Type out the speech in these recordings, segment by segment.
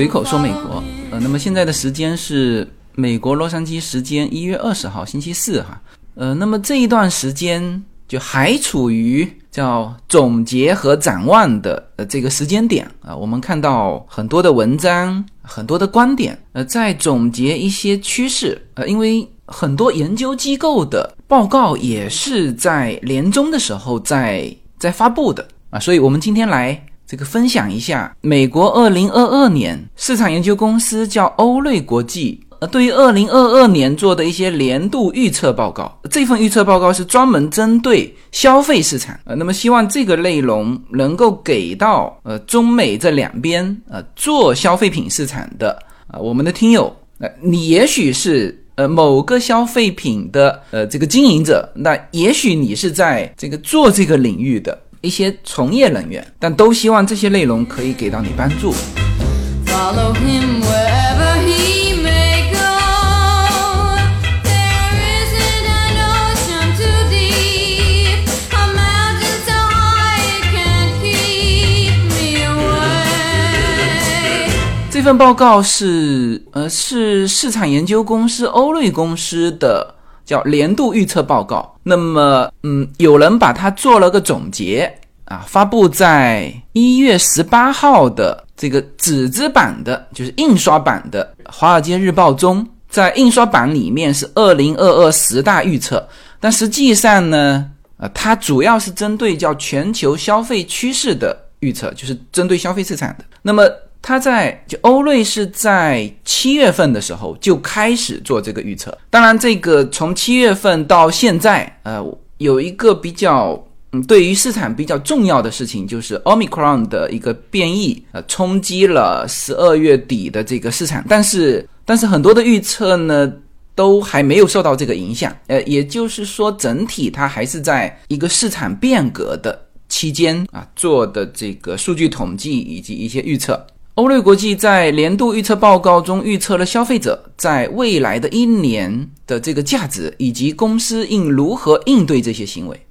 随口说美国。呃，那么现在的时间是美国洛杉矶时间一月二十号星期四哈。呃，那么这一段时间就还处于叫总结和展望的呃这个时间点啊。我们看到很多的文章，很多的观点，呃，在总结一些趋势。呃，因为很多研究机构的报告也是在年终的时候在在发布的啊，所以我们今天来。这个分享一下，美国二零二二年市场研究公司叫欧瑞国际，呃，对于二零二二年做的一些年度预测报告。这份预测报告是专门针对消费市场，呃，那么希望这个内容能够给到呃中美这两边呃做消费品市场的啊我们的听友，呃，你也许是呃某个消费品的呃这个经营者，那也许你是在这个做这个领域的。一些从业人员，但都希望这些内容可以给到你帮助。这份报告是呃是市场研究公司欧瑞公司的。叫年度预测报告，那么，嗯，有人把它做了个总结啊，发布在一月十八号的这个纸质版的，就是印刷版的《华尔街日报》中，在印刷版里面是二零二二十大预测，但实际上呢，呃，它主要是针对叫全球消费趋势的预测，就是针对消费市场的，那么。他在就欧瑞是在七月份的时候就开始做这个预测。当然，这个从七月份到现在，呃，有一个比较嗯，对于市场比较重要的事情，就是 Omicron 的一个变异，呃，冲击了十二月底的这个市场。但是，但是很多的预测呢，都还没有受到这个影响。呃，也就是说，整体它还是在一个市场变革的期间啊做的这个数据统计以及一些预测。欧瑞国际在年度预测报告中预测了消费者在未来的一年的这个价值，以及公司应如何应对这些行为。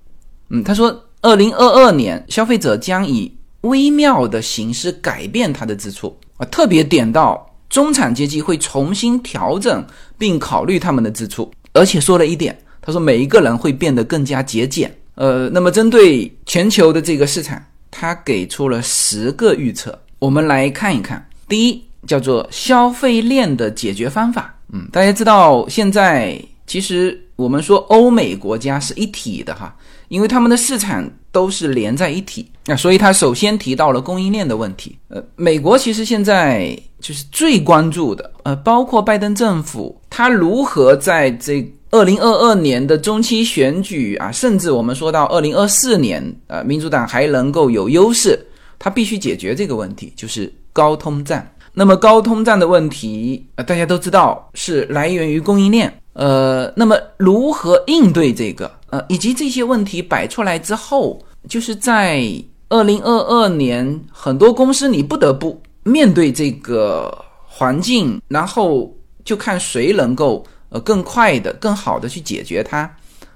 嗯，他说，二零二二年消费者将以微妙的形式改变他的支出啊，特别点到中产阶级会重新调整并考虑他们的支出，而且说了一点，他说每一个人会变得更加节俭。呃，那么针对全球的这个市场，他给出了十个预测。我们来看一看，第一叫做消费链的解决方法。嗯，大家知道现在其实我们说欧美国家是一体的哈，因为他们的市场都是连在一起，那所以他首先提到了供应链的问题。呃，美国其实现在就是最关注的，呃，包括拜登政府他如何在这二零二二年的中期选举啊，甚至我们说到二零二四年，呃，民主党还能够有优势。它必须解决这个问题，就是高通胀。那么高通胀的问题，呃，大家都知道是来源于供应链。呃，那么如何应对这个？呃，以及这些问题摆出来之后，就是在二零二二年，很多公司你不得不面对这个环境，然后就看谁能够呃更快的、更好的去解决它。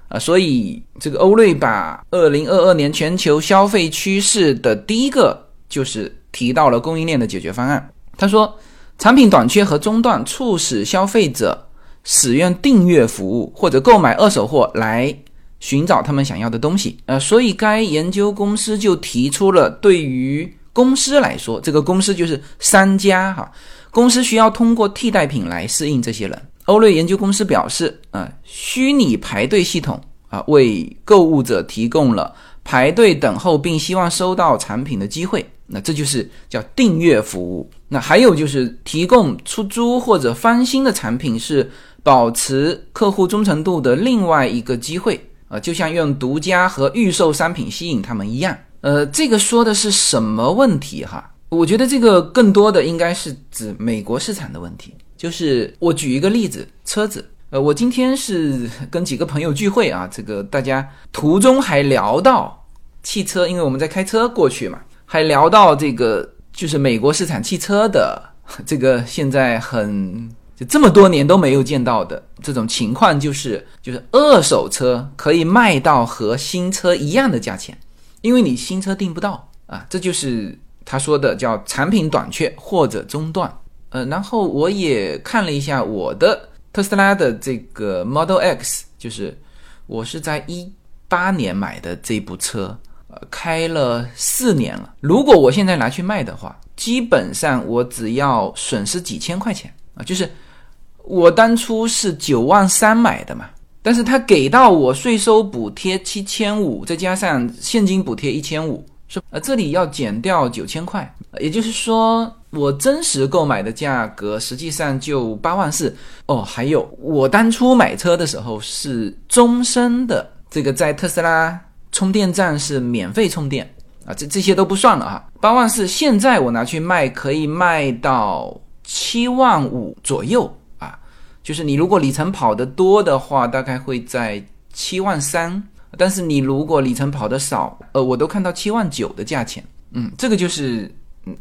啊，所以这个欧瑞把二零二二年全球消费趋势的第一个就是提到了供应链的解决方案。他说，产品短缺和中断促使消费者使用订阅服务或者购买二手货来寻找他们想要的东西。呃，所以该研究公司就提出了，对于公司来说，这个公司就是商家哈，公司需要通过替代品来适应这些人。欧瑞研究公司表示，啊，虚拟排队系统啊，为购物者提供了排队等候并希望收到产品的机会。那这就是叫订阅服务。那还有就是提供出租或者翻新的产品，是保持客户忠诚度的另外一个机会啊，就像用独家和预售商品吸引他们一样。呃，这个说的是什么问题哈？我觉得这个更多的应该是指美国市场的问题。就是我举一个例子，车子。呃，我今天是跟几个朋友聚会啊，这个大家途中还聊到汽车，因为我们在开车过去嘛，还聊到这个就是美国市场汽车的这个现在很就这么多年都没有见到的这种情况，就是就是二手车可以卖到和新车一样的价钱，因为你新车订不到啊，这就是他说的叫产品短缺或者中断。呃，然后我也看了一下我的特斯拉的这个 Model X，就是我是在一八年买的这部车，呃，开了四年了。如果我现在拿去卖的话，基本上我只要损失几千块钱啊，就是我当初是九万三买的嘛，但是他给到我税收补贴七千五，再加上现金补贴一千五。呃，这里要减掉九千块，也就是说，我真实购买的价格实际上就八万四哦。还有，我当初买车的时候是终身的，这个在特斯拉充电站是免费充电啊，这这些都不算了哈。八万四，现在我拿去卖可以卖到七万五左右啊，就是你如果里程跑得多的话，大概会在七万三。但是你如果里程跑得少，呃，我都看到七万九的价钱，嗯，这个就是，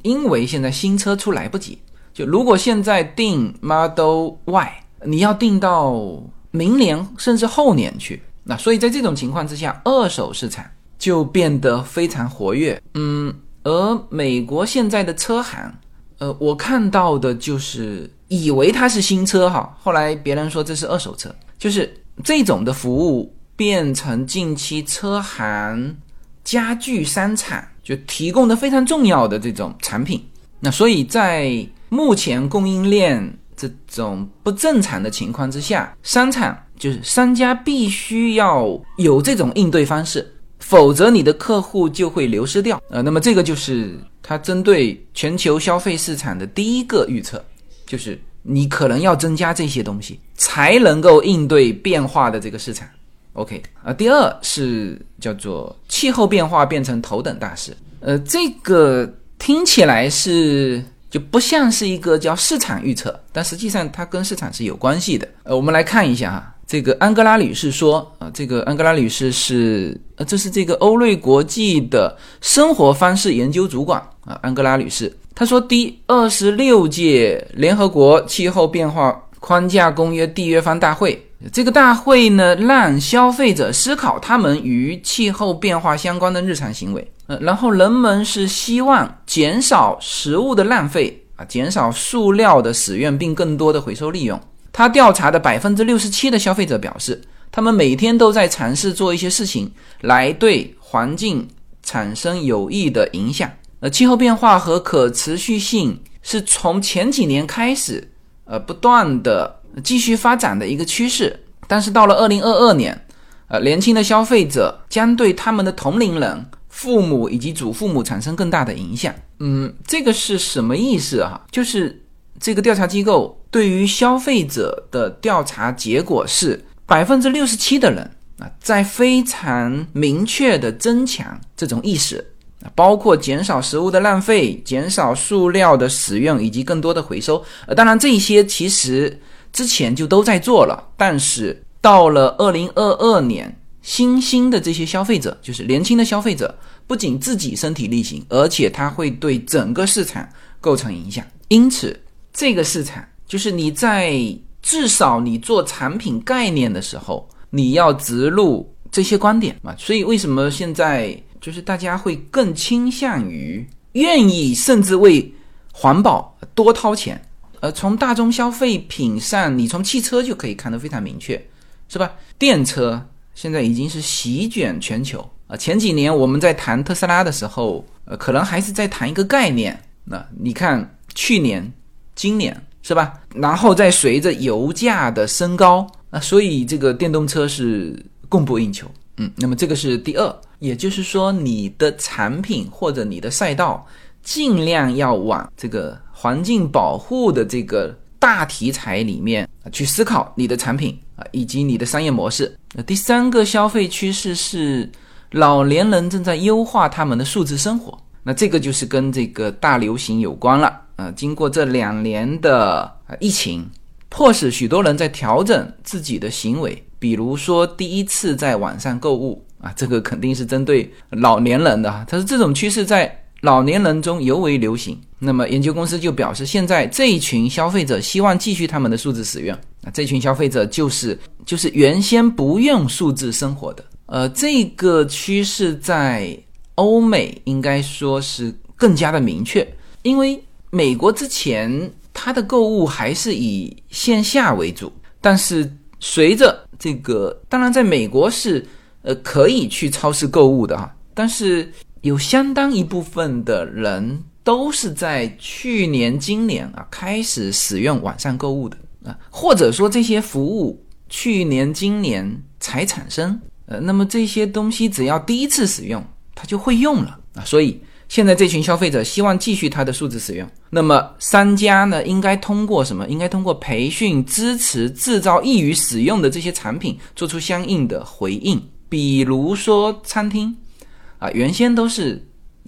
因为现在新车出来不及，就如果现在定 Model Y，你要定到明年甚至后年去，那所以在这种情况之下，二手市场就变得非常活跃，嗯，而美国现在的车行，呃，我看到的就是以为它是新车哈，后来别人说这是二手车，就是这种的服务。变成近期车行、家具商场就提供的非常重要的这种产品。那所以在目前供应链这种不正常的情况之下，商场就是商家必须要有这种应对方式，否则你的客户就会流失掉。呃，那么这个就是它针对全球消费市场的第一个预测，就是你可能要增加这些东西，才能够应对变化的这个市场。OK 啊，第二是叫做气候变化变成头等大事。呃，这个听起来是就不像是一个叫市场预测，但实际上它跟市场是有关系的。呃，我们来看一下哈，这个安哥拉女士说啊，这个安哥拉女士是呃，这是这个欧瑞国际的生活方式研究主管啊，安哥拉女士她说，第二十六届联合国气候变化框架公约缔约方大会。这个大会呢，让消费者思考他们与气候变化相关的日常行为。呃，然后人们是希望减少食物的浪费啊，减少塑料的使用，并更多的回收利用。他调查的百分之六十七的消费者表示，他们每天都在尝试做一些事情来对环境产生有益的影响。呃，气候变化和可持续性是从前几年开始，呃，不断的。继续发展的一个趋势，但是到了二零二二年，呃，年轻的消费者将对他们的同龄人、父母以及祖父母产生更大的影响。嗯，这个是什么意思啊？就是这个调查机构对于消费者的调查结果是，百分之六十七的人啊，在非常明确的增强这种意识，包括减少食物的浪费、减少塑料的使用以及更多的回收。呃，当然这些其实。之前就都在做了，但是到了二零二二年，新兴的这些消费者，就是年轻的消费者，不仅自己身体力行，而且它会对整个市场构成影响。因此，这个市场就是你在至少你做产品概念的时候，你要植入这些观点嘛。所以，为什么现在就是大家会更倾向于愿意甚至为环保多掏钱？呃，从大宗消费品上，你从汽车就可以看得非常明确，是吧？电车现在已经是席卷全球啊。前几年我们在谈特斯拉的时候，呃，可能还是在谈一个概念。那你看去年、今年是吧？然后再随着油价的升高，那所以这个电动车是供不应求。嗯，那么这个是第二，也就是说你的产品或者你的赛道尽量要往这个。环境保护的这个大题材里面去思考你的产品啊，以及你的商业模式。那第三个消费趋势是老年人正在优化他们的数字生活。那这个就是跟这个大流行有关了啊。经过这两年的疫情，迫使许多人在调整自己的行为，比如说第一次在网上购物啊，这个肯定是针对老年人的。它是这种趋势在。老年人中尤为流行，那么研究公司就表示，现在这一群消费者希望继续他们的数字使用。那这群消费者就是就是原先不用数字生活的。呃，这个趋势在欧美应该说是更加的明确，因为美国之前它的购物还是以线下为主，但是随着这个，当然在美国是呃可以去超市购物的哈，但是有相当一部分的人都是在去年、今年啊开始使用网上购物的啊，或者说这些服务去年、今年才产生，呃，那么这些东西只要第一次使用，他就会用了啊，所以。现在这群消费者希望继续它的数字使用，那么商家呢，应该通过什么？应该通过培训、支持、制造易于使用的这些产品，做出相应的回应。比如说餐厅，啊，原先都是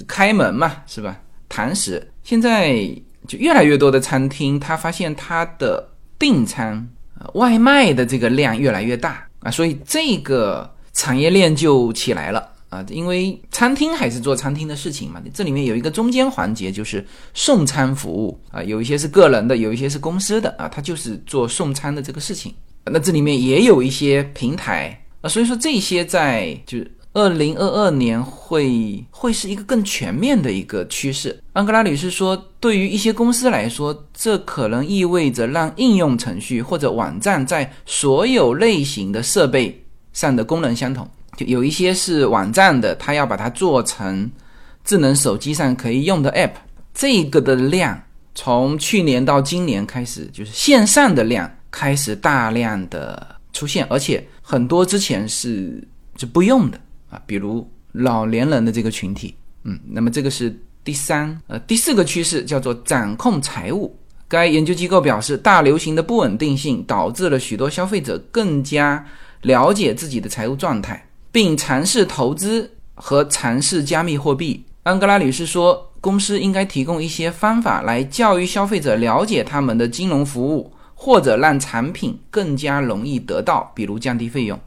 开门嘛，是吧？堂食，现在就越来越多的餐厅，他发现他的订餐、外卖的这个量越来越大啊，所以这个产业链就起来了。啊，因为餐厅还是做餐厅的事情嘛，这里面有一个中间环节，就是送餐服务啊，有一些是个人的，有一些是公司的啊，它就是做送餐的这个事情。那这里面也有一些平台啊，所以说这些在就是二零二二年会会是一个更全面的一个趋势。安格拉女士说，对于一些公司来说，这可能意味着让应用程序或者网站在所有类型的设备上的功能相同。就有一些是网站的，它要把它做成智能手机上可以用的 App，这个的量从去年到今年开始，就是线上的量开始大量的出现，而且很多之前是是不用的比如老年人的这个群体，嗯，那么这个是第三，呃，第四个趋势叫做掌控财务。该研究机构表示，大流行的不稳定性导致了许多消费者更加了解自己的财务状态。并尝试投资和尝试加密货币。安格拉女士说，公司应该提供一些方法来教育消费者了解他们的金融服务，或者让产品更加容易得到，比如降低费用。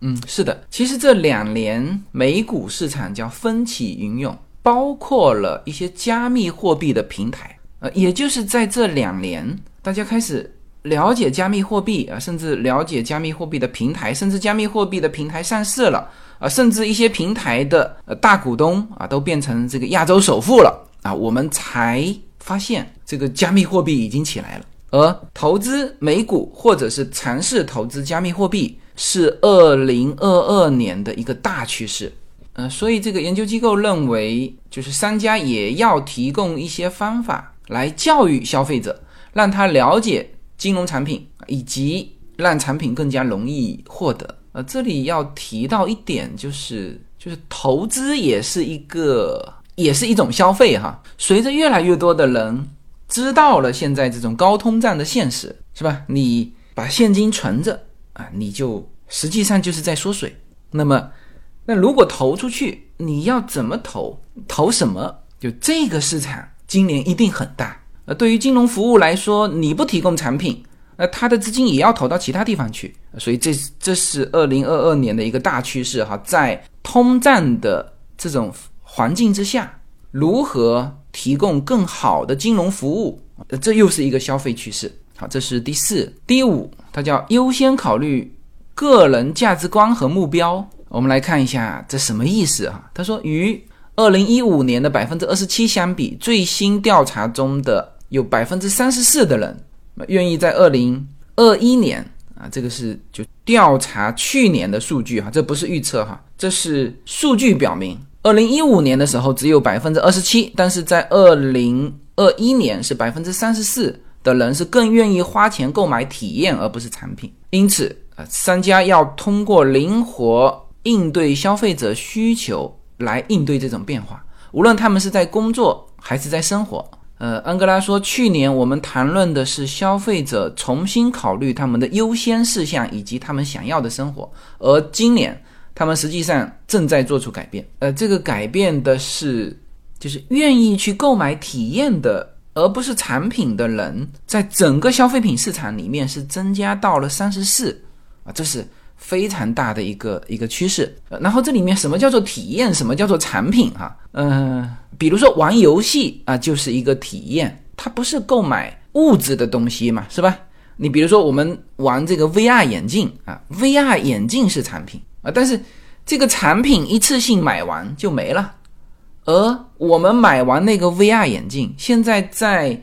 嗯，是的，其实这两年美股市场叫风起云涌，包括了一些加密货币的平台。呃，也就是在这两年，大家开始。了解加密货币啊，甚至了解加密货币的平台，甚至加密货币的平台上市了啊，甚至一些平台的呃大股东啊都变成这个亚洲首富了啊，我们才发现这个加密货币已经起来了。而投资美股或者是尝试投资加密货币是二零二二年的一个大趋势。呃，所以这个研究机构认为，就是商家也要提供一些方法来教育消费者，让他了解。金融产品以及让产品更加容易获得。呃，这里要提到一点，就是就是投资也是一个，也是一种消费哈。随着越来越多的人知道了现在这种高通胀的现实，是吧？你把现金存着啊，你就实际上就是在缩水。那么，那如果投出去，你要怎么投？投什么？就这个市场今年一定很大。呃，对于金融服务来说，你不提供产品，那他的资金也要投到其他地方去，所以这这是二零二二年的一个大趋势哈。在通胀的这种环境之下，如何提供更好的金融服务，这又是一个消费趋势。好，这是第四、第五，它叫优先考虑个人价值观和目标。我们来看一下这什么意思哈？他说与二零一五年的百分之二十七相比，最新调查中的。有百分之三十四的人愿意在二零二一年啊，这个是就调查去年的数据哈，这不是预测哈，这是数据表明，二零一五年的时候只有百分之二十七，但是在二零二一年是百分之三十四的人是更愿意花钱购买体验而不是产品，因此呃，商家要通过灵活应对消费者需求来应对这种变化，无论他们是在工作还是在生活。呃，安哥拉说，去年我们谈论的是消费者重新考虑他们的优先事项以及他们想要的生活，而今年他们实际上正在做出改变。呃，这个改变的是，就是愿意去购买体验的，而不是产品的人，在整个消费品市场里面是增加到了三十四啊，这是。非常大的一个一个趋势，然后这里面什么叫做体验，什么叫做产品？哈，嗯，比如说玩游戏啊，就是一个体验，它不是购买物质的东西嘛，是吧？你比如说我们玩这个 VR 眼镜啊，VR 眼镜是产品啊，但是这个产品一次性买完就没了，而我们买完那个 VR 眼镜，现在在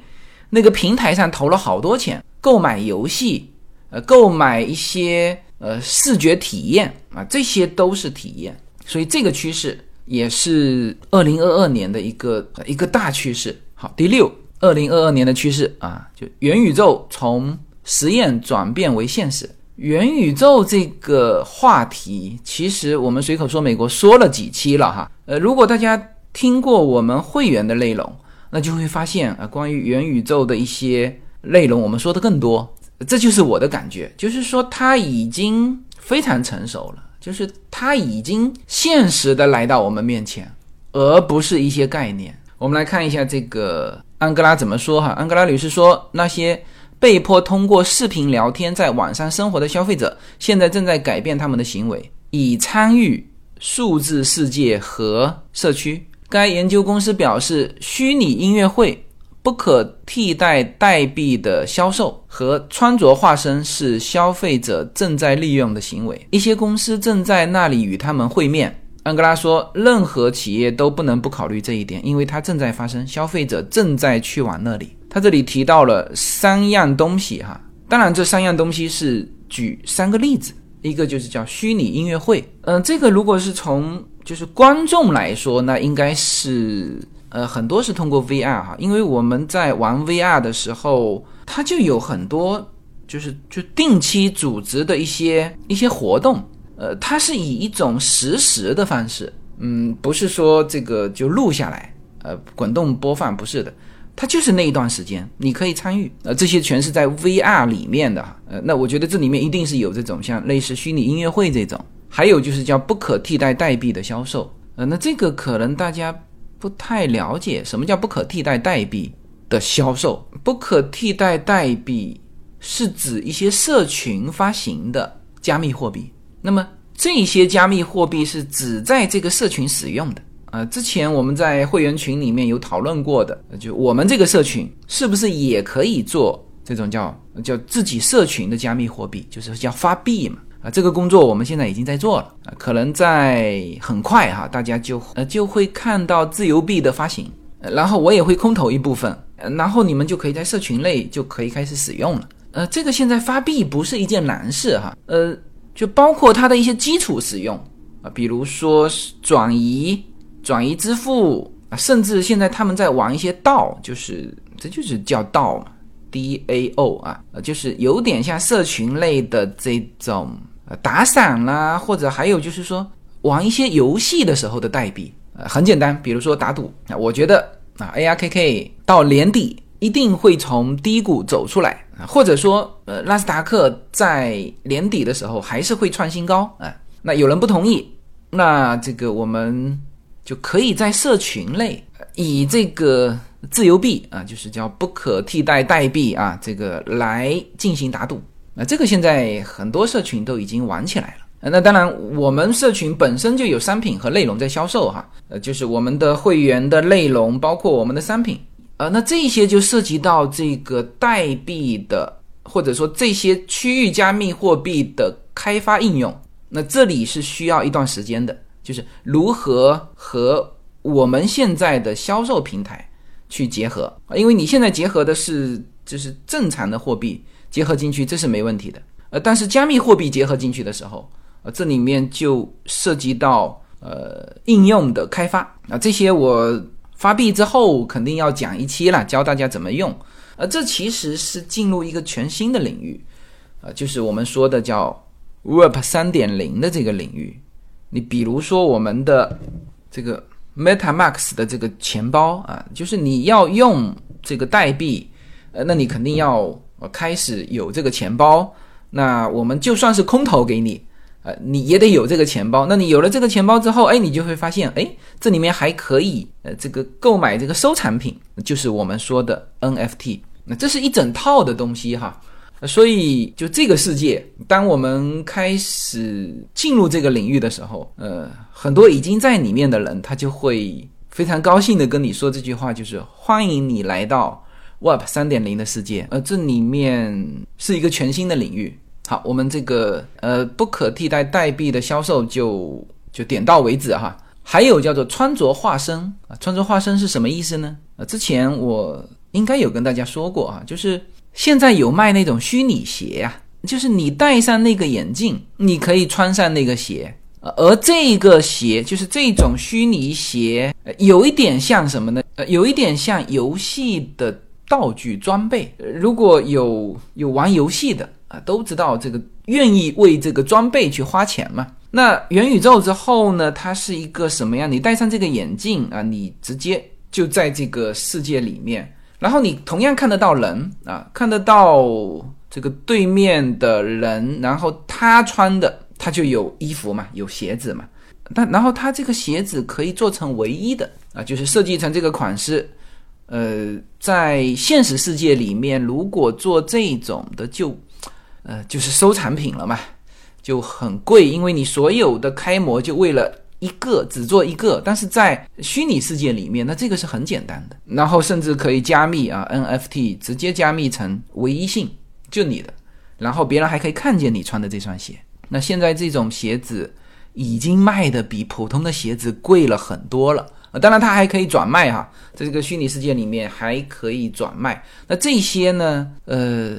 那个平台上投了好多钱，购买游戏，呃，购买一些呃视觉体验啊，这些都是体验。所以这个趋势也是二零二二年的一个一个大趋势。好，第六，二零二二年的趋势啊，就元宇宙从实验转变为现实。元宇宙这个话题，其实我们随口说美国说了几期了哈。呃，如果大家听过我们会员的内容，那就会发现啊，关于元宇宙的一些内容，我们说的更多。这就是我的感觉，就是说它已经非常成熟了，就是它已经现实的来到我们面前，而不是一些概念。我们来看一下这个安哥拉怎么说哈。安哥拉女士说，那些。被迫通过视频聊天在网上生活的消费者，现在正在改变他们的行为，以参与数字世界和社区。该研究公司表示，虚拟音乐会、不可替代代币的销售和穿着化身是消费者正在利用的行为。一些公司正在那里与他们会面。安哥拉说，任何企业都不能不考虑这一点，因为它正在发生。消费者正在去往那里。他这里提到了三样东西，哈，当然这三样东西是举三个例子，一个就是叫虚拟音乐会，嗯，这个如果是从就是观众来说，那应该是呃很多是通过 VR 哈，因为我们在玩 VR 的时候，它就有很多就是就定期组织的一些一些活动，呃，它是以一种实时的方式，嗯，不是说这个就录下来，呃，滚动播放，不是的。它就是那一段时间，你可以参与，呃，这些全是在 VR 里面的，呃，那我觉得这里面一定是有这种像类似虚拟音乐会这种，还有就是叫不可替代代币的销售，呃，那这个可能大家不太了解，什么叫不可替代代币的销售？不可替代代币是指一些社群发行的加密货币，那么这些加密货币是只在这个社群使用的。呃，之前我们在会员群里面有讨论过的，就我们这个社群是不是也可以做这种叫叫自己社群的加密货币，就是叫发币嘛？啊，这个工作我们现在已经在做了啊，可能在很快哈，大家就呃就会看到自由币的发行，然后我也会空投一部分，然后你们就可以在社群内就可以开始使用了。呃，这个现在发币不是一件难事哈，呃，就包括它的一些基础使用啊，比如说转移。转移支付啊，甚至现在他们在玩一些道，就是这就是叫道嘛，D A O 啊，就是有点像社群类的这种呃打赏啦，或者还有就是说玩一些游戏的时候的代币，呃，很简单，比如说打赌啊，我觉得啊 A R K K 到年底一定会从低谷走出来，或者说呃纳斯达克在年底的时候还是会创新高啊，那有人不同意，那这个我们。就可以在社群内以这个自由币啊，就是叫不可替代代币啊，这个来进行打赌。那这个现在很多社群都已经玩起来了。那当然，我们社群本身就有商品和内容在销售哈，呃，就是我们的会员的内容，包括我们的商品，呃，那这些就涉及到这个代币的，或者说这些区域加密货币的开发应用。那这里是需要一段时间的。就是如何和我们现在的销售平台去结合？因为你现在结合的是就是正常的货币结合进去，这是没问题的。呃，但是加密货币结合进去的时候，呃，这里面就涉及到呃应用的开发啊，这些我发币之后肯定要讲一期了，教大家怎么用。呃，这其实是进入一个全新的领域，呃，就是我们说的叫 Web 三点零的这个领域。你比如说我们的这个 MetaMask 的这个钱包啊，就是你要用这个代币，呃，那你肯定要我开始有这个钱包。那我们就算是空投给你，呃，你也得有这个钱包。那你有了这个钱包之后，哎，你就会发现，哎，这里面还可以呃，这个购买这个收藏品，就是我们说的 NFT。那这是一整套的东西哈。所以，就这个世界，当我们开始进入这个领域的时候，呃，很多已经在里面的人，他就会非常高兴的跟你说这句话，就是欢迎你来到 Web 三点零的世界。呃，这里面是一个全新的领域。好，我们这个呃不可替代代币的销售就就点到为止哈。还有叫做穿着化身啊，穿着化身是什么意思呢？啊，之前我应该有跟大家说过啊，就是现在有卖那种虚拟鞋啊，就是你戴上那个眼镜，你可以穿上那个鞋，而这个鞋就是这种虚拟鞋，有一点像什么呢？呃，有一点像游戏的道具装备。如果有有玩游戏的啊，都知道这个愿意为这个装备去花钱嘛。那元宇宙之后呢？它是一个什么样？你戴上这个眼镜啊，你直接就在这个世界里面，然后你同样看得到人啊，看得到这个对面的人，然后他穿的他就有衣服嘛，有鞋子嘛。但然后他这个鞋子可以做成唯一的啊，就是设计成这个款式。呃，在现实世界里面，如果做这种的，就呃就是收藏品了嘛。就很贵，因为你所有的开模就为了一个，只做一个。但是在虚拟世界里面，那这个是很简单的，然后甚至可以加密啊，NFT 直接加密成唯一性，就你的，然后别人还可以看见你穿的这双鞋。那现在这种鞋子已经卖的比普通的鞋子贵了很多了当然它还可以转卖哈，在这个虚拟世界里面还可以转卖。那这些呢，呃。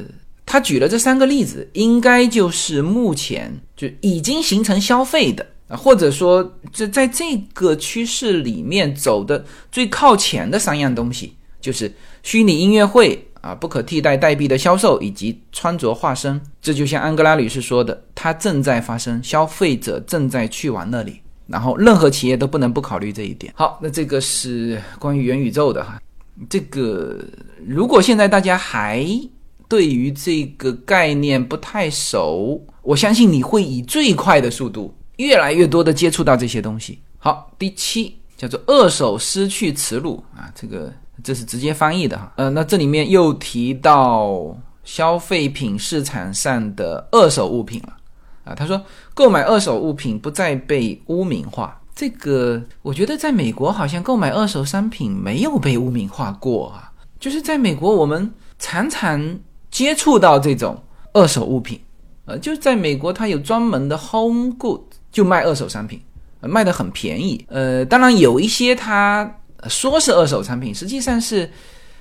他举了这三个例子，应该就是目前就已经形成消费的啊，或者说这在这个趋势里面走的最靠前的三样东西，就是虚拟音乐会啊，不可替代代币的销售以及穿着化身。这就像安格拉女士说的，它正在发生，消费者正在去往那里，然后任何企业都不能不考虑这一点。好，那这个是关于元宇宙的哈，这个如果现在大家还。对于这个概念不太熟，我相信你会以最快的速度，越来越多的接触到这些东西。好，第七叫做二手失去耻辱啊，这个这是直接翻译的哈。呃，那这里面又提到消费品市场上的二手物品了啊。他说购买二手物品不再被污名化，这个我觉得在美国好像购买二手商品没有被污名化过啊，就是在美国我们常常。接触到这种二手物品，呃，就是在美国，它有专门的 home good，就卖二手商品，卖的很便宜。呃，当然有一些它说是二手产品，实际上是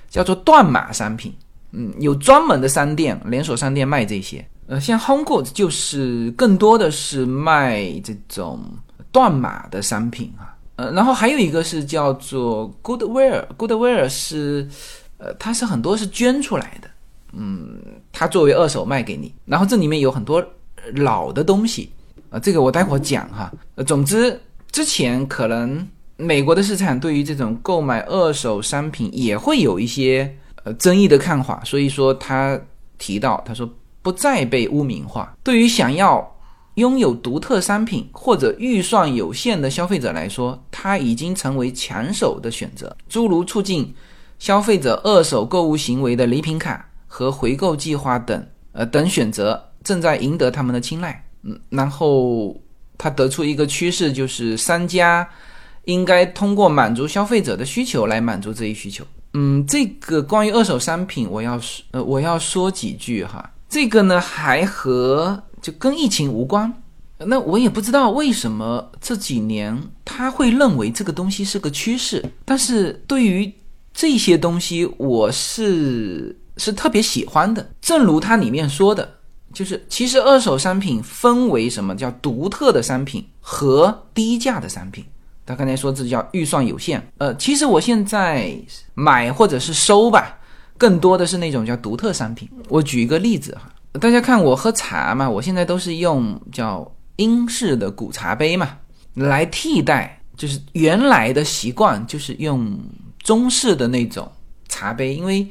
叫做断码商品。嗯，有专门的商店，连锁商店卖这些。呃，像 home good 就是更多的是卖这种断码的商品啊。呃，然后还有一个是叫做 Goodwear，Goodwear 是，呃，它是很多是捐出来的。嗯，它作为二手卖给你，然后这里面有很多老的东西啊，这个我待会儿讲哈。呃，总之之前可能美国的市场对于这种购买二手商品也会有一些呃争议的看法，所以说他提到他说不再被污名化。对于想要拥有独特商品或者预算有限的消费者来说，它已经成为抢手的选择。诸如促进消费者二手购物行为的礼品卡。和回购计划等，呃，等选择正在赢得他们的青睐。嗯，然后他得出一个趋势，就是商家应该通过满足消费者的需求来满足这一需求。嗯，这个关于二手商品，我要说，呃，我要说几句哈。这个呢，还和就跟疫情无关。那我也不知道为什么这几年他会认为这个东西是个趋势，但是对于这些东西，我是。是特别喜欢的，正如它里面说的，就是其实二手商品分为什么叫独特的商品和低价的商品。他刚才说这叫预算有限，呃，其实我现在买或者是收吧，更多的是那种叫独特商品。我举一个例子哈，大家看我喝茶嘛，我现在都是用叫英式的古茶杯嘛，来替代，就是原来的习惯就是用中式的那种茶杯，因为。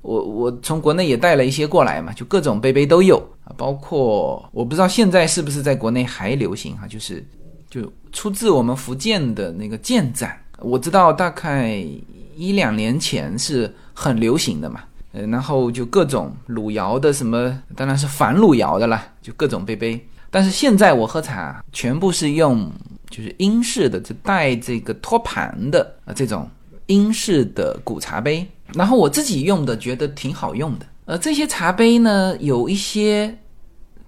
我我从国内也带了一些过来嘛，就各种杯杯都有啊，包括我不知道现在是不是在国内还流行哈，就是就出自我们福建的那个建盏，我知道大概一两年前是很流行的嘛，呃，然后就各种汝窑的什么，当然是反汝窑的啦，就各种杯杯，但是现在我喝茶全部是用就是英式的，就带这个托盘的啊这种英式的古茶杯。然后我自己用的觉得挺好用的，呃，这些茶杯呢有一些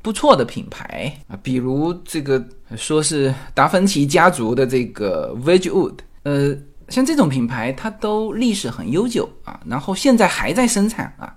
不错的品牌。啊，比如这个说是达芬奇家族的这个 Wedgwood，呃，像这种品牌它都历史很悠久啊，然后现在还在生产啊，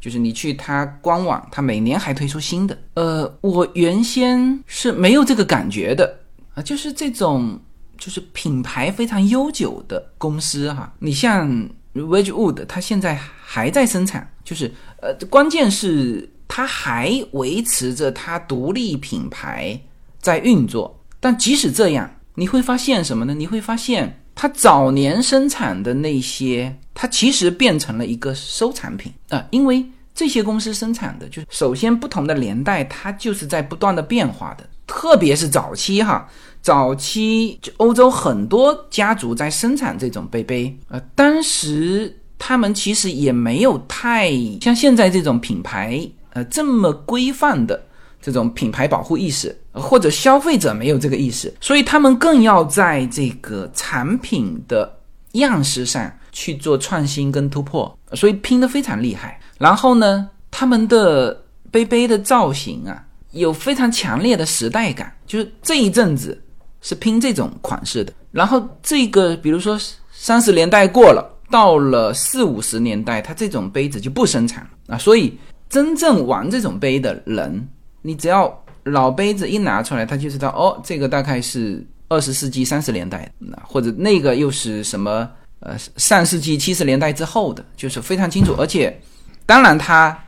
就是你去它官网，它每年还推出新的。呃，我原先是没有这个感觉的啊，就是这种就是品牌非常悠久的公司哈，你像 Wedgwood，它现在还在生产，就是呃，关键是。它还维持着它独立品牌在运作，但即使这样，你会发现什么呢？你会发现它早年生产的那些，它其实变成了一个收藏品啊，因为这些公司生产的，就是首先不同的年代，它就是在不断的变化的，特别是早期哈，早期就欧洲很多家族在生产这种杯杯啊，当时他们其实也没有太像现在这种品牌。呃，这么规范的这种品牌保护意识，或者消费者没有这个意识，所以他们更要在这个产品的样式上去做创新跟突破，所以拼得非常厉害。然后呢，他们的杯杯的造型啊，有非常强烈的时代感，就是这一阵子是拼这种款式的，然后这个比如说三十年代过了，到了四五十年代，它这种杯子就不生产了啊，所以。真正玩这种杯的人，你只要老杯子一拿出来，他就知道哦，这个大概是二十世纪三十年代，或者那个又是什么呃上世纪七十年代之后的，就是非常清楚。而且，当然它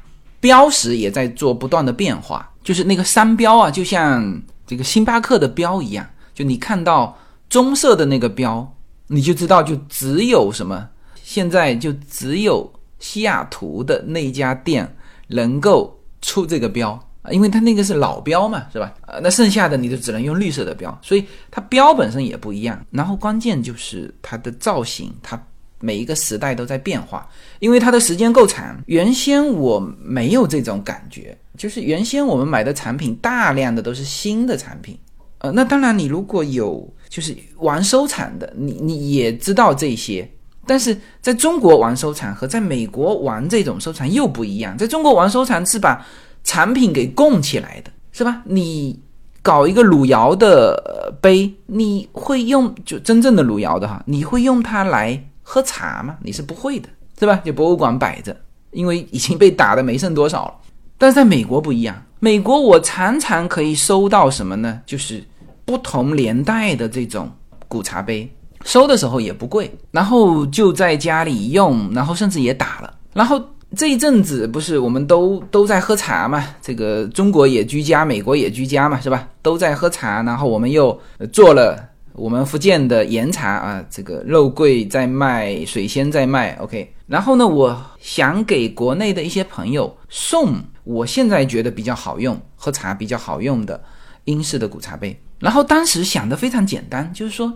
标识也在做不断的变化，就是那个商标啊，就像这个星巴克的标一样，就你看到棕色的那个标，你就知道就只有什么，现在就只有西雅图的那家店。能够出这个标啊，因为它那个是老标嘛，是吧？呃，那剩下的你就只能用绿色的标，所以它标本身也不一样。然后关键就是它的造型，它每一个时代都在变化，因为它的时间够长。原先我没有这种感觉，就是原先我们买的产品大量的都是新的产品。呃，那当然你如果有就是玩收藏的，你你也知道这些。但是在中国玩收藏和在美国玩这种收藏又不一样。在中国玩收藏是把产品给供起来的，是吧？你搞一个汝窑的杯，你会用就真正的汝窑的哈？你会用它来喝茶吗？你是不会的，是吧？就博物馆摆着，因为已经被打的没剩多少了。但是在美国不一样，美国我常常可以收到什么呢？就是不同年代的这种古茶杯。收的时候也不贵，然后就在家里用，然后甚至也打了。然后这一阵子不是我们都都在喝茶嘛？这个中国也居家，美国也居家嘛，是吧？都在喝茶，然后我们又做了我们福建的岩茶啊，这个肉桂在卖，水仙在卖，OK。然后呢，我想给国内的一些朋友送，我现在觉得比较好用，喝茶比较好用的英式的古茶杯。然后当时想的非常简单，就是说。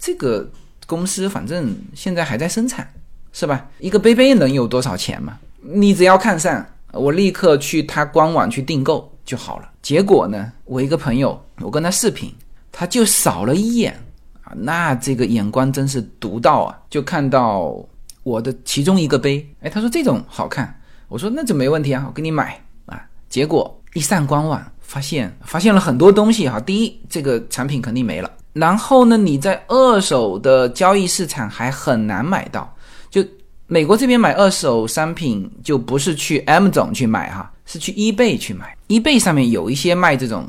这个公司反正现在还在生产，是吧？一个杯杯能有多少钱嘛？你只要看上，我立刻去他官网去订购就好了。结果呢，我一个朋友，我跟他视频，他就扫了一眼啊，那这个眼光真是独到啊！就看到我的其中一个杯，哎，他说这种好看，我说那就没问题啊，我给你买啊。结果一上官网，发现发现了很多东西哈。第一，这个产品肯定没了。然后呢，你在二手的交易市场还很难买到。美国这边买二手商品，就不是去 M 总去买哈，是去 eBay 去买。eBay 上面有一些卖这种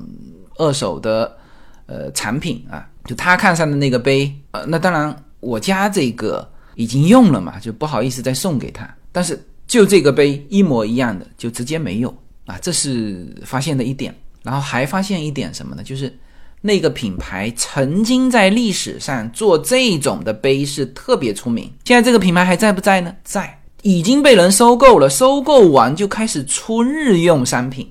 二手的呃产品啊，就他看上的那个杯，呃，那当然我家这个已经用了嘛，就不好意思再送给他。但是就这个杯一模一样的，就直接没有啊，这是发现的一点。然后还发现一点什么呢？就是。那个品牌曾经在历史上做这种的杯是特别出名。现在这个品牌还在不在呢？在，已经被人收购了。收购完就开始出日用商品，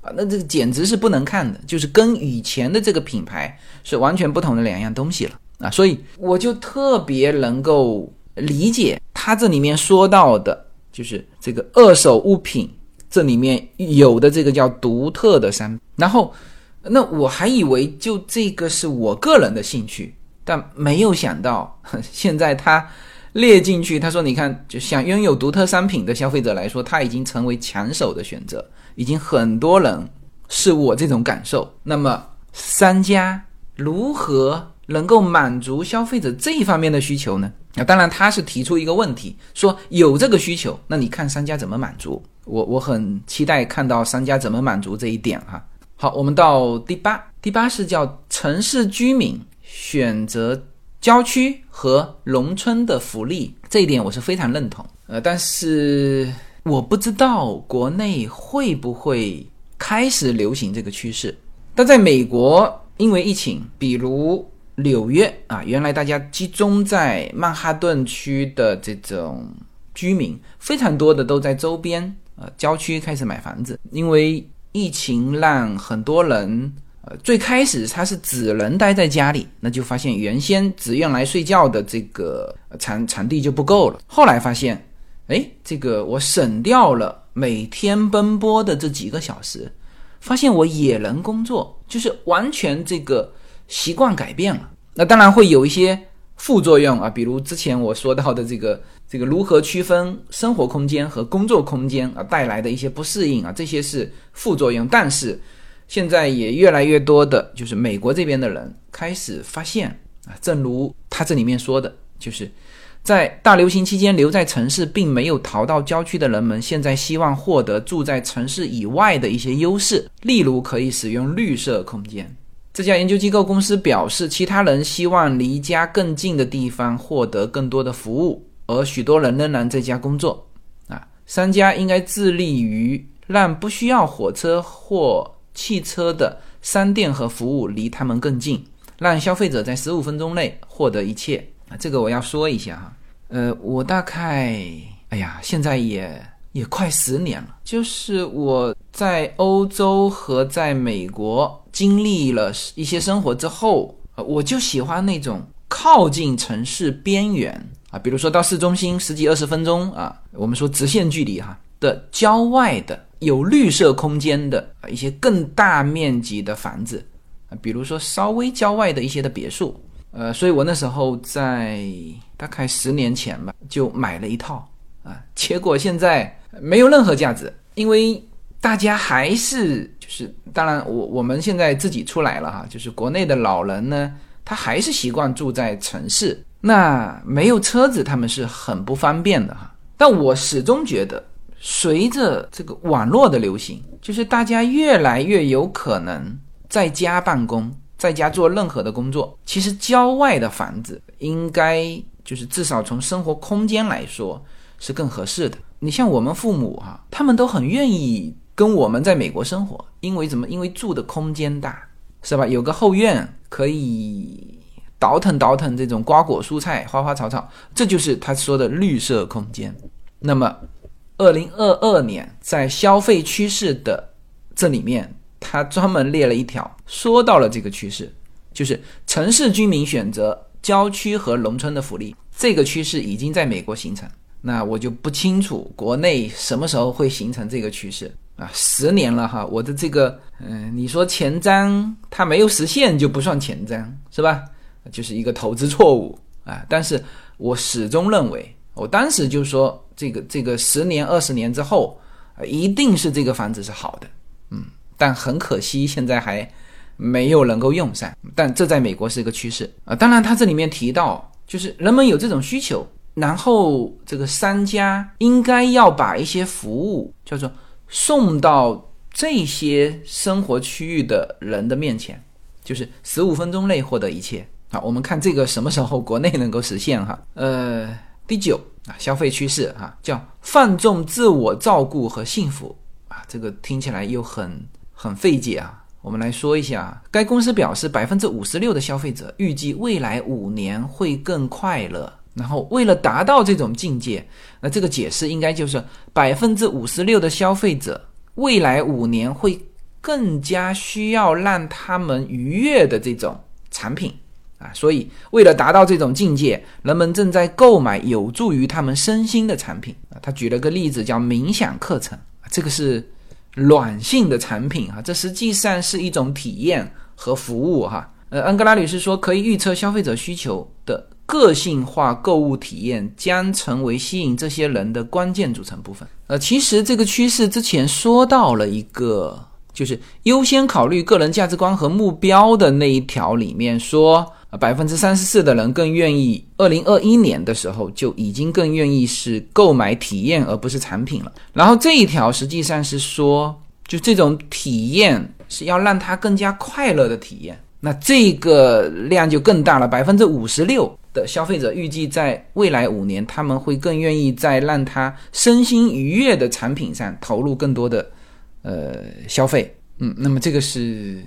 啊，那这个简直是不能看的，就是跟以前的这个品牌是完全不同的两样东西了啊！所以我就特别能够理解他这里面说到的，就是这个二手物品这里面有的这个叫独特的商品，然后。那我还以为就这个是我个人的兴趣，但没有想到 现在他列进去。他说：“你看，就想拥有独特商品的消费者来说，他已经成为抢手的选择，已经很多人是我这种感受。那么商家如何能够满足消费者这一方面的需求呢？那当然，他是提出一个问题，说有这个需求，那你看商家怎么满足？我我很期待看到商家怎么满足这一点哈。好，我们到第八，第八是叫城市居民选择郊区和农村的福利，这一点我是非常认同。呃，但是我不知道国内会不会开始流行这个趋势。但在美国，因为疫情，比如。纽约啊，原来大家集中在曼哈顿区的这种居民非常多的都在周边呃郊区开始买房子，因为疫情让很多人呃最开始他是只能待在家里，那就发现原先只用来睡觉的这个场场地就不够了。后来发现，哎，这个我省掉了每天奔波的这几个小时，发现我也能工作，就是完全这个。习惯改变了，那当然会有一些副作用啊，比如之前我说到的这个 这个如何区分生活空间和工作空间啊带来的一些不适应啊，这些是副作用。但是现在也越来越多的，就是美国这边的人开始发现啊，正如他这里面说的，就是在大流行期间留在城市并没有逃到郊区的人们，现在希望获得住在城市以外的一些优势，例如可以使用绿色空间。这家研究机构公司表示，其他人希望离家更近的地方获得更多的服务，而许多人仍然在家工作。啊，商家应该致力于让不需要火车或汽车的商店和服务离他们更近，让消费者在十五分钟内获得一切。啊，这个我要说一下哈。呃，我大概，哎呀，现在也也快十年了，就是我在欧洲和在美国。经历了一些生活之后，我就喜欢那种靠近城市边缘啊，比如说到市中心十几二十分钟啊，我们说直线距离哈的郊外的有绿色空间的一些更大面积的房子啊，比如说稍微郊外的一些的别墅，呃，所以我那时候在大概十年前吧就买了一套啊，结果现在没有任何价值，因为大家还是就。是，当然，我我们现在自己出来了哈，就是国内的老人呢，他还是习惯住在城市，那没有车子，他们是很不方便的哈。但我始终觉得，随着这个网络的流行，就是大家越来越有可能在家办公，在家做任何的工作，其实郊外的房子应该就是至少从生活空间来说是更合适的。你像我们父母哈，他们都很愿意。跟我们在美国生活，因为怎么？因为住的空间大，是吧？有个后院可以倒腾倒腾这种瓜果蔬菜、花花草草，这就是他说的绿色空间。那么，二零二二年在消费趋势的这里面，他专门列了一条，说到了这个趋势，就是城市居民选择郊区和农村的福利，这个趋势已经在美国形成。那我就不清楚国内什么时候会形成这个趋势。啊，十年了哈，我的这个，嗯，你说前瞻它没有实现就不算前瞻是吧？就是一个投资错误啊。但是我始终认为，我当时就说这个这个十年二十年之后，一定是这个房子是好的，嗯。但很可惜，现在还没有能够用上。但这在美国是一个趋势啊。当然，他这里面提到，就是人们有这种需求，然后这个商家应该要把一些服务叫做。送到这些生活区域的人的面前，就是十五分钟内获得一切啊！我们看这个什么时候国内能够实现哈？呃，第九啊，消费趋势哈，叫放纵自我照顾和幸福啊，这个听起来又很很费解啊。我们来说一下，该公司表示，百分之五十六的消费者预计未来五年会更快乐。然后，为了达到这种境界，那这个解释应该就是百分之五十六的消费者未来五年会更加需要让他们愉悦的这种产品啊。所以，为了达到这种境界，人们正在购买有助于他们身心的产品啊。他举了个例子，叫冥想课程，这个是软性的产品哈，这实际上是一种体验和服务哈。呃，恩格拉女士说，可以预测消费者需求的。个性化购物体验将成为吸引这些人的关键组成部分。呃，其实这个趋势之前说到了一个就是优先考虑个人价值观和目标的那一条里面说，百分之三十四的人更愿意，二零二一年的时候就已经更愿意是购买体验而不是产品了。然后这一条实际上是说，就这种体验是要让他更加快乐的体验，那这个量就更大了，百分之五十六的消费者预计在未来五年他们会更愿意在让他身心愉悦的产品上投入更多的。呃，消费，嗯，那么这个是，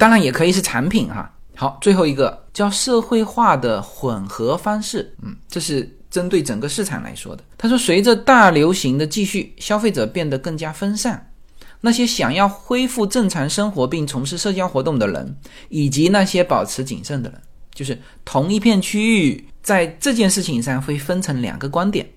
当然也可以是产品哈。好，最后一个叫社会化的混合方式，嗯，这是针对整个市场来说的。他说，随着大流行的继续，消费者变得更加分散，那些想要恢复正常生活并从事社交活动的人，以及那些保持谨慎的人，就是同一片区域，在这件事情上会分成两个观点。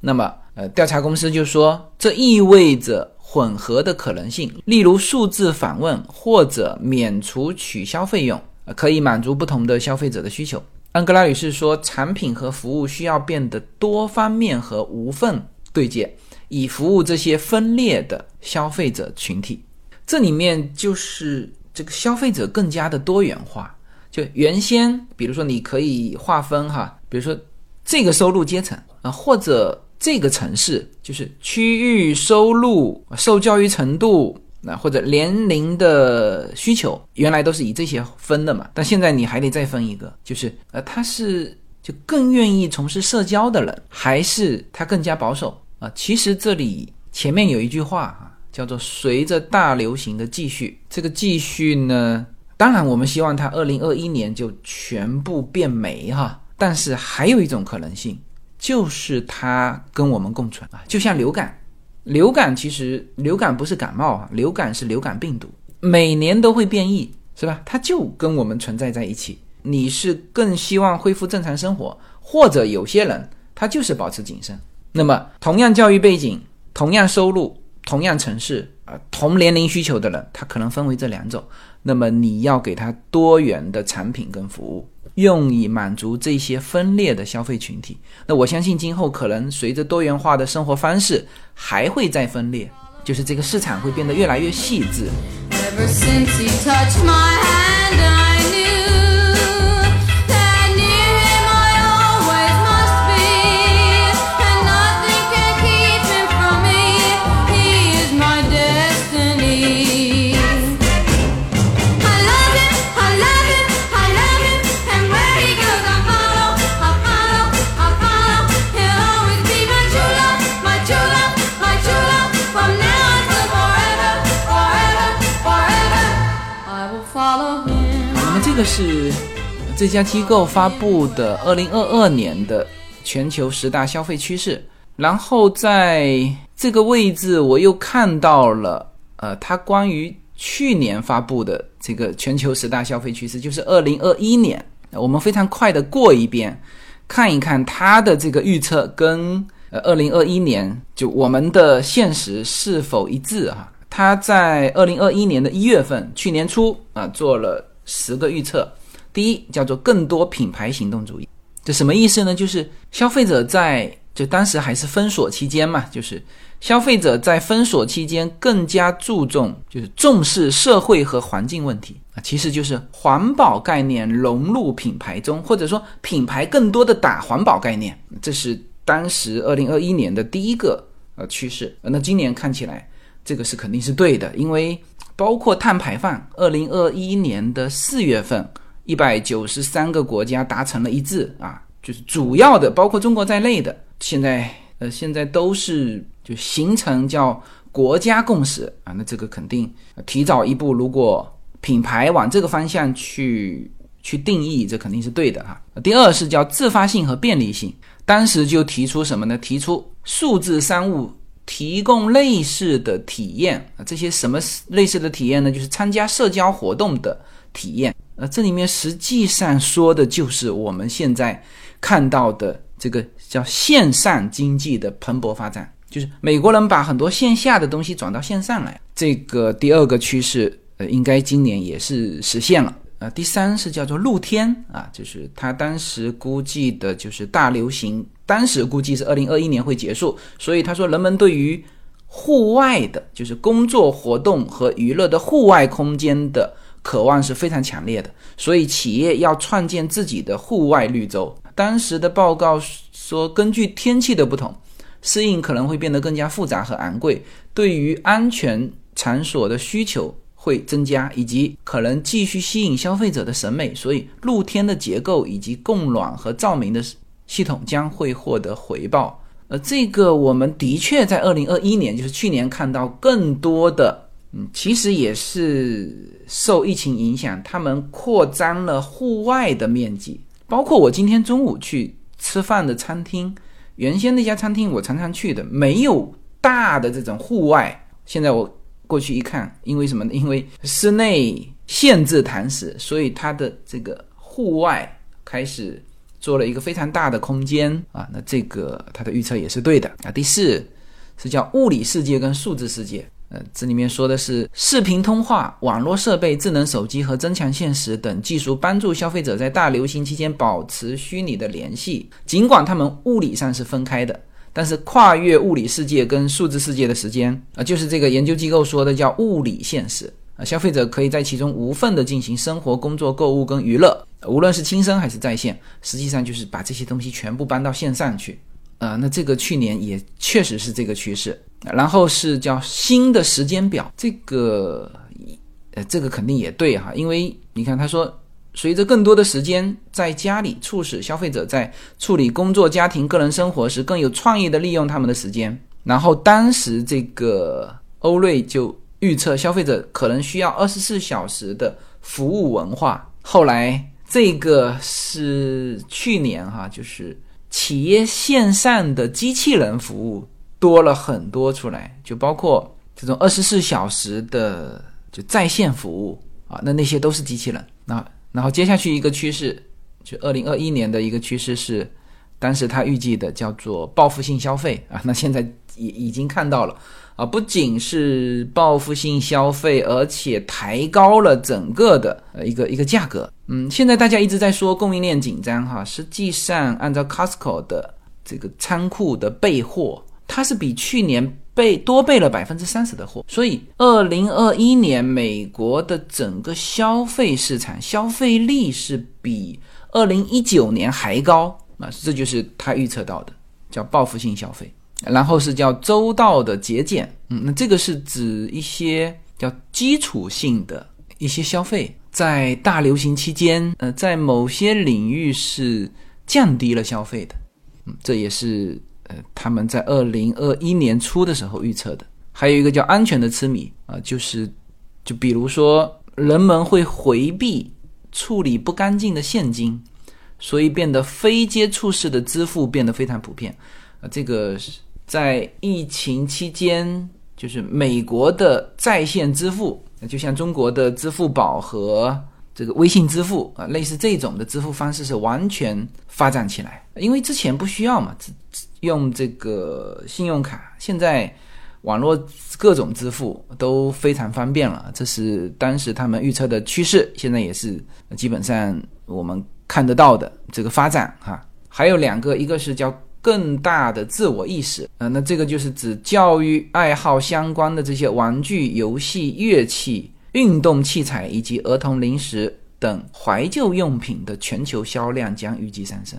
那么，呃，调查公司就说，这意味着。混合的可能性，例如数字访问或者免除取消费用，可以满足不同的消费者的需求。安格拉女士说，产品和服务需要变得多方面和无缝对接，以服务这些分裂的消费者群体。这里面就是这个消费者更加的多元化。就原先，比如说你可以划分哈，比如说这个收入阶层啊，或者。这个城市就是区域收入、受教育程度，那或者年龄的需求，原来都是以这些分的嘛。但现在你还得再分一个，就是呃，他是就更愿意从事社交的人，还是他更加保守啊？其实这里前面有一句话啊，叫做“随着大流行的继续”，这个继续呢，当然我们希望它二零二一年就全部变没哈，但是还有一种可能性。就是它跟我们共存啊，就像流感，流感其实流感不是感冒啊，流感是流感病毒，每年都会变异，是吧？它就跟我们存在在一起。你是更希望恢复正常生活，或者有些人他就是保持谨慎。那么同样教育背景、同样收入、同样城市啊、同年龄需求的人，他可能分为这两种。那么你要给他多元的产品跟服务。用以满足这些分裂的消费群体。那我相信今后可能随着多元化的生活方式还会再分裂，就是这个市场会变得越来越细致。这个是这家机构发布的二零二二年的全球十大消费趋势，然后在这个位置我又看到了，呃，它关于去年发布的这个全球十大消费趋势，就是二零二一年，我们非常快的过一遍，看一看它的这个预测跟呃二零二一年就我们的现实是否一致哈？它在二零二一年的一月份，去年初啊做了。十个预测，第一叫做更多品牌行动主义，这什么意思呢？就是消费者在就当时还是封锁期间嘛，就是消费者在封锁期间更加注重，就是重视社会和环境问题啊，其实就是环保概念融入品牌中，或者说品牌更多的打环保概念，这是当时二零二一年的第一个呃趋势。那今年看起来这个是肯定是对的，因为。包括碳排放，二零二一年的四月份，一百九十三个国家达成了一致啊，就是主要的，包括中国在内的，现在呃现在都是就形成叫国家共识啊，那这个肯定提早一步，如果品牌往这个方向去去定义，这肯定是对的哈。第二是叫自发性和便利性，当时就提出什么呢？提出数字商务。提供类似的体验啊，这些什么类似的体验呢？就是参加社交活动的体验。呃，这里面实际上说的就是我们现在看到的这个叫线上经济的蓬勃发展，就是美国人把很多线下的东西转到线上来。这个第二个趋势，呃，应该今年也是实现了。呃，第三是叫做露天啊，就是他当时估计的就是大流行。当时估计是二零二一年会结束，所以他说人们对于户外的，就是工作活动和娱乐的户外空间的渴望是非常强烈的，所以企业要创建自己的户外绿洲。当时的报告说，根据天气的不同，适应可能会变得更加复杂和昂贵，对于安全场所的需求会增加，以及可能继续吸引消费者的审美，所以露天的结构以及供暖和照明的系统将会获得回报。呃，这个我们的确在二零二一年，就是去年看到更多的，嗯，其实也是受疫情影响，他们扩张了户外的面积，包括我今天中午去吃饭的餐厅，原先那家餐厅我常常去的，没有大的这种户外，现在我过去一看，因为什么呢？因为室内限制堂食，所以它的这个户外开始。做了一个非常大的空间啊，那这个它的预测也是对的啊。第四是叫物理世界跟数字世界，呃，这里面说的是视频通话、网络设备、智能手机和增强现实等技术帮助消费者在大流行期间保持虚拟的联系，尽管他们物理上是分开的，但是跨越物理世界跟数字世界的时间啊，就是这个研究机构说的叫物理现实。啊，消费者可以在其中无缝的进行生活、工作、购物跟娱乐，无论是亲身还是在线，实际上就是把这些东西全部搬到线上去。啊，那这个去年也确实是这个趋势。然后是叫新的时间表，这个，呃，这个肯定也对哈，因为你看他说，随着更多的时间在家里，促使消费者在处理工作、家庭、个人生活时更有创意的利用他们的时间。然后当时这个欧瑞就。预测消费者可能需要二十四小时的服务文化。后来这个是去年哈，就是企业线上的机器人服务多了很多出来，就包括这种二十四小时的就在线服务啊，那那些都是机器人。那然后接下去一个趋势，就二零二一年的一个趋势是，当时他预计的叫做报复性消费啊，那现在已已经看到了。啊，不仅是报复性消费，而且抬高了整个的呃一个一个价格。嗯，现在大家一直在说供应链紧张哈，实际上按照 Costco 的这个仓库的备货，它是比去年备多备了百分之三十的货。所以，二零二一年美国的整个消费市场消费力是比二零一九年还高啊，这就是他预测到的，叫报复性消费。然后是叫周到的节俭，嗯，那这个是指一些叫基础性的一些消费，在大流行期间，呃，在某些领域是降低了消费的，嗯，这也是呃他们在二零二一年初的时候预测的。还有一个叫安全的痴迷啊，就是就比如说人们会回避处理不干净的现金，所以变得非接触式的支付变得非常普遍啊，这个是。在疫情期间，就是美国的在线支付，就像中国的支付宝和这个微信支付啊，类似这种的支付方式是完全发展起来。因为之前不需要嘛，只用这个信用卡，现在网络各种支付都非常方便了。这是当时他们预测的趋势，现在也是基本上我们看得到的这个发展哈。还有两个，一个是叫。更大的自我意识啊，那这个就是指教育爱好相关的这些玩具、游戏、乐器、运动器材以及儿童零食等怀旧用品的全球销量将预计上升。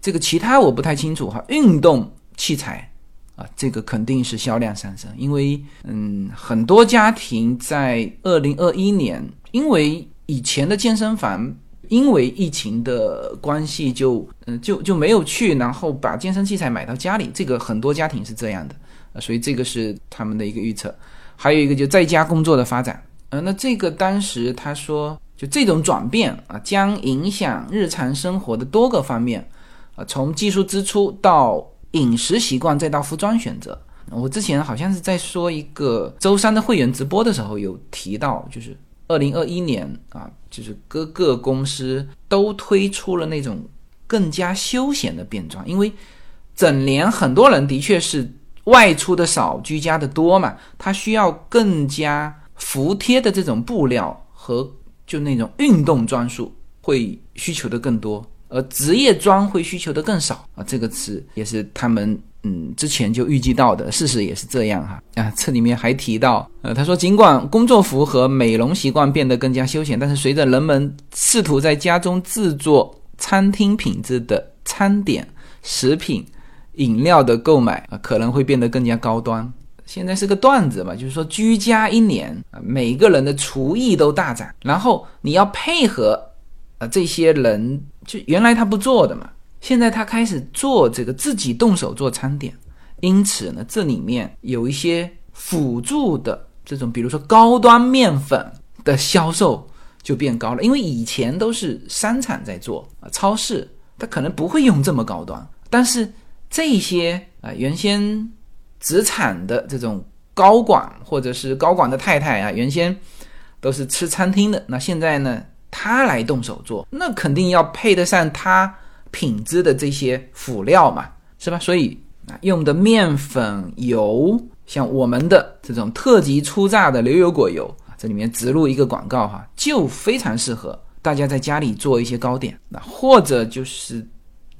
这个其他我不太清楚哈。运动器材啊，这个肯定是销量上升，因为嗯，很多家庭在二零二一年，因为以前的健身房。因为疫情的关系，就嗯就就没有去，然后把健身器材买到家里。这个很多家庭是这样的，啊，所以这个是他们的一个预测。还有一个就在家工作的发展，呃，那这个当时他说，就这种转变啊，将影响日常生活的多个方面，啊，从技术支出到饮食习惯，再到服装选择。我之前好像是在说一个周三的会员直播的时候有提到，就是二零二一年啊。就是各个公司都推出了那种更加休闲的便装，因为整年很多人的确是外出的少，居家的多嘛，他需要更加服帖的这种布料和就那种运动装束会需求的更多，而职业装会需求的更少啊。这个词也是他们嗯之前就预计到的，事实也是这样哈啊。这里面还提到，呃，他说，尽管工作服和美容习惯变得更加休闲，但是随着人们试图在家中制作餐厅品质的餐点、食品、饮料的购买啊，可能会变得更加高端。现在是个段子嘛，就是说居家一年，每个人的厨艺都大涨，然后你要配合啊这些人，就原来他不做的嘛，现在他开始做这个自己动手做餐点，因此呢，这里面有一些辅助的这种，比如说高端面粉的销售就变高了，因为以前都是商场在做啊，超市他可能不会用这么高端，但是这些啊原先。职场的这种高管或者是高管的太太啊，原先都是吃餐厅的，那现在呢，他来动手做，那肯定要配得上他品质的这些辅料嘛，是吧？所以啊，用的面粉、油，像我们的这种特级初榨的牛油果油，这里面植入一个广告哈，就非常适合大家在家里做一些糕点，那或者就是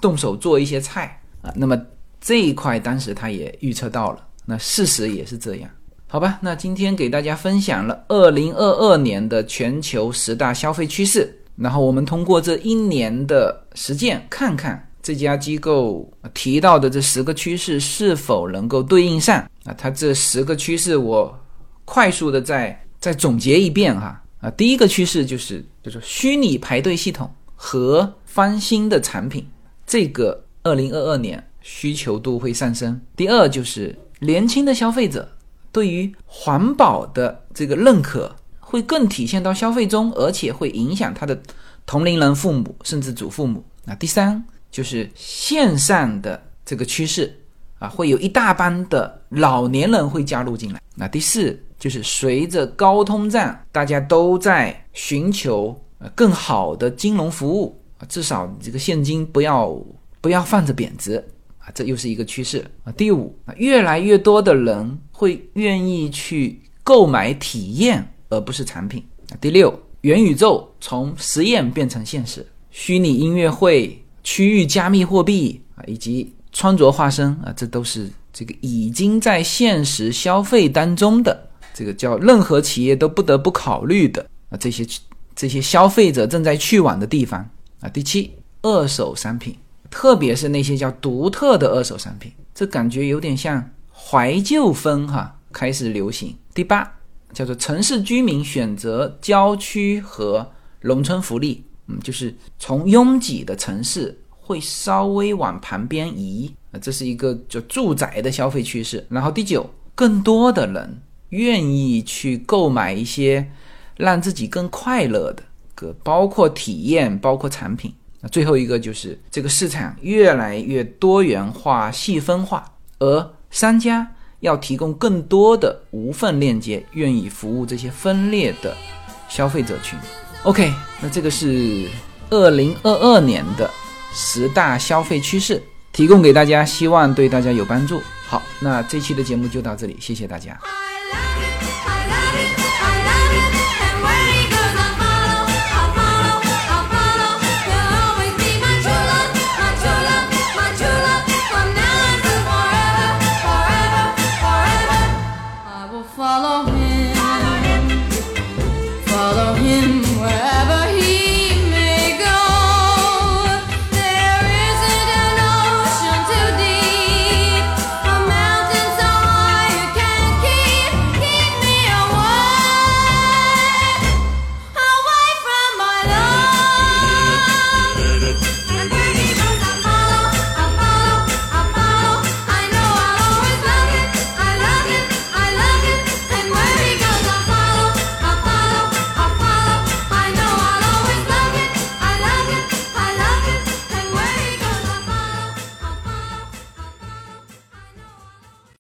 动手做一些菜啊，那么。这一块当时他也预测到了，那事实也是这样，好吧？那今天给大家分享了二零二二年的全球十大消费趋势，然后我们通过这一年的实践，看看这家机构提到的这十个趋势是否能够对应上啊？它这十个趋势我快速的再再总结一遍哈啊，第一个趋势就是就是虚拟排队系统和翻新的产品，这个二零二二年。需求度会上升。第二就是年轻的消费者对于环保的这个认可会更体现到消费中，而且会影响他的同龄人、父母甚至祖父母。那第三就是线上的这个趋势啊，会有一大帮的老年人会加入进来。那第四就是随着高通胀，大家都在寻求呃更好的金融服务啊，至少这个现金不要不要放着贬值。啊，这又是一个趋势啊。第五啊，越来越多的人会愿意去购买体验而不是产品啊。第六，元宇宙从实验变成现实，虚拟音乐会、区域加密货币啊，以及穿着化身啊，这都是这个已经在现实消费当中的这个叫任何企业都不得不考虑的啊，这些这些消费者正在去往的地方啊。第七，二手商品。特别是那些叫独特的二手商品，这感觉有点像怀旧风哈，开始流行。第八叫做城市居民选择郊区和农村福利，嗯，就是从拥挤的城市会稍微往旁边移啊，这是一个就住宅的消费趋势。然后第九，更多的人愿意去购买一些让自己更快乐的，个包括体验，包括产品。最后一个就是这个市场越来越多元化、细分化，而商家要提供更多的无缝链接，愿意服务这些分裂的消费者群。OK，那这个是二零二二年的十大消费趋势，提供给大家，希望对大家有帮助。好，那这期的节目就到这里，谢谢大家。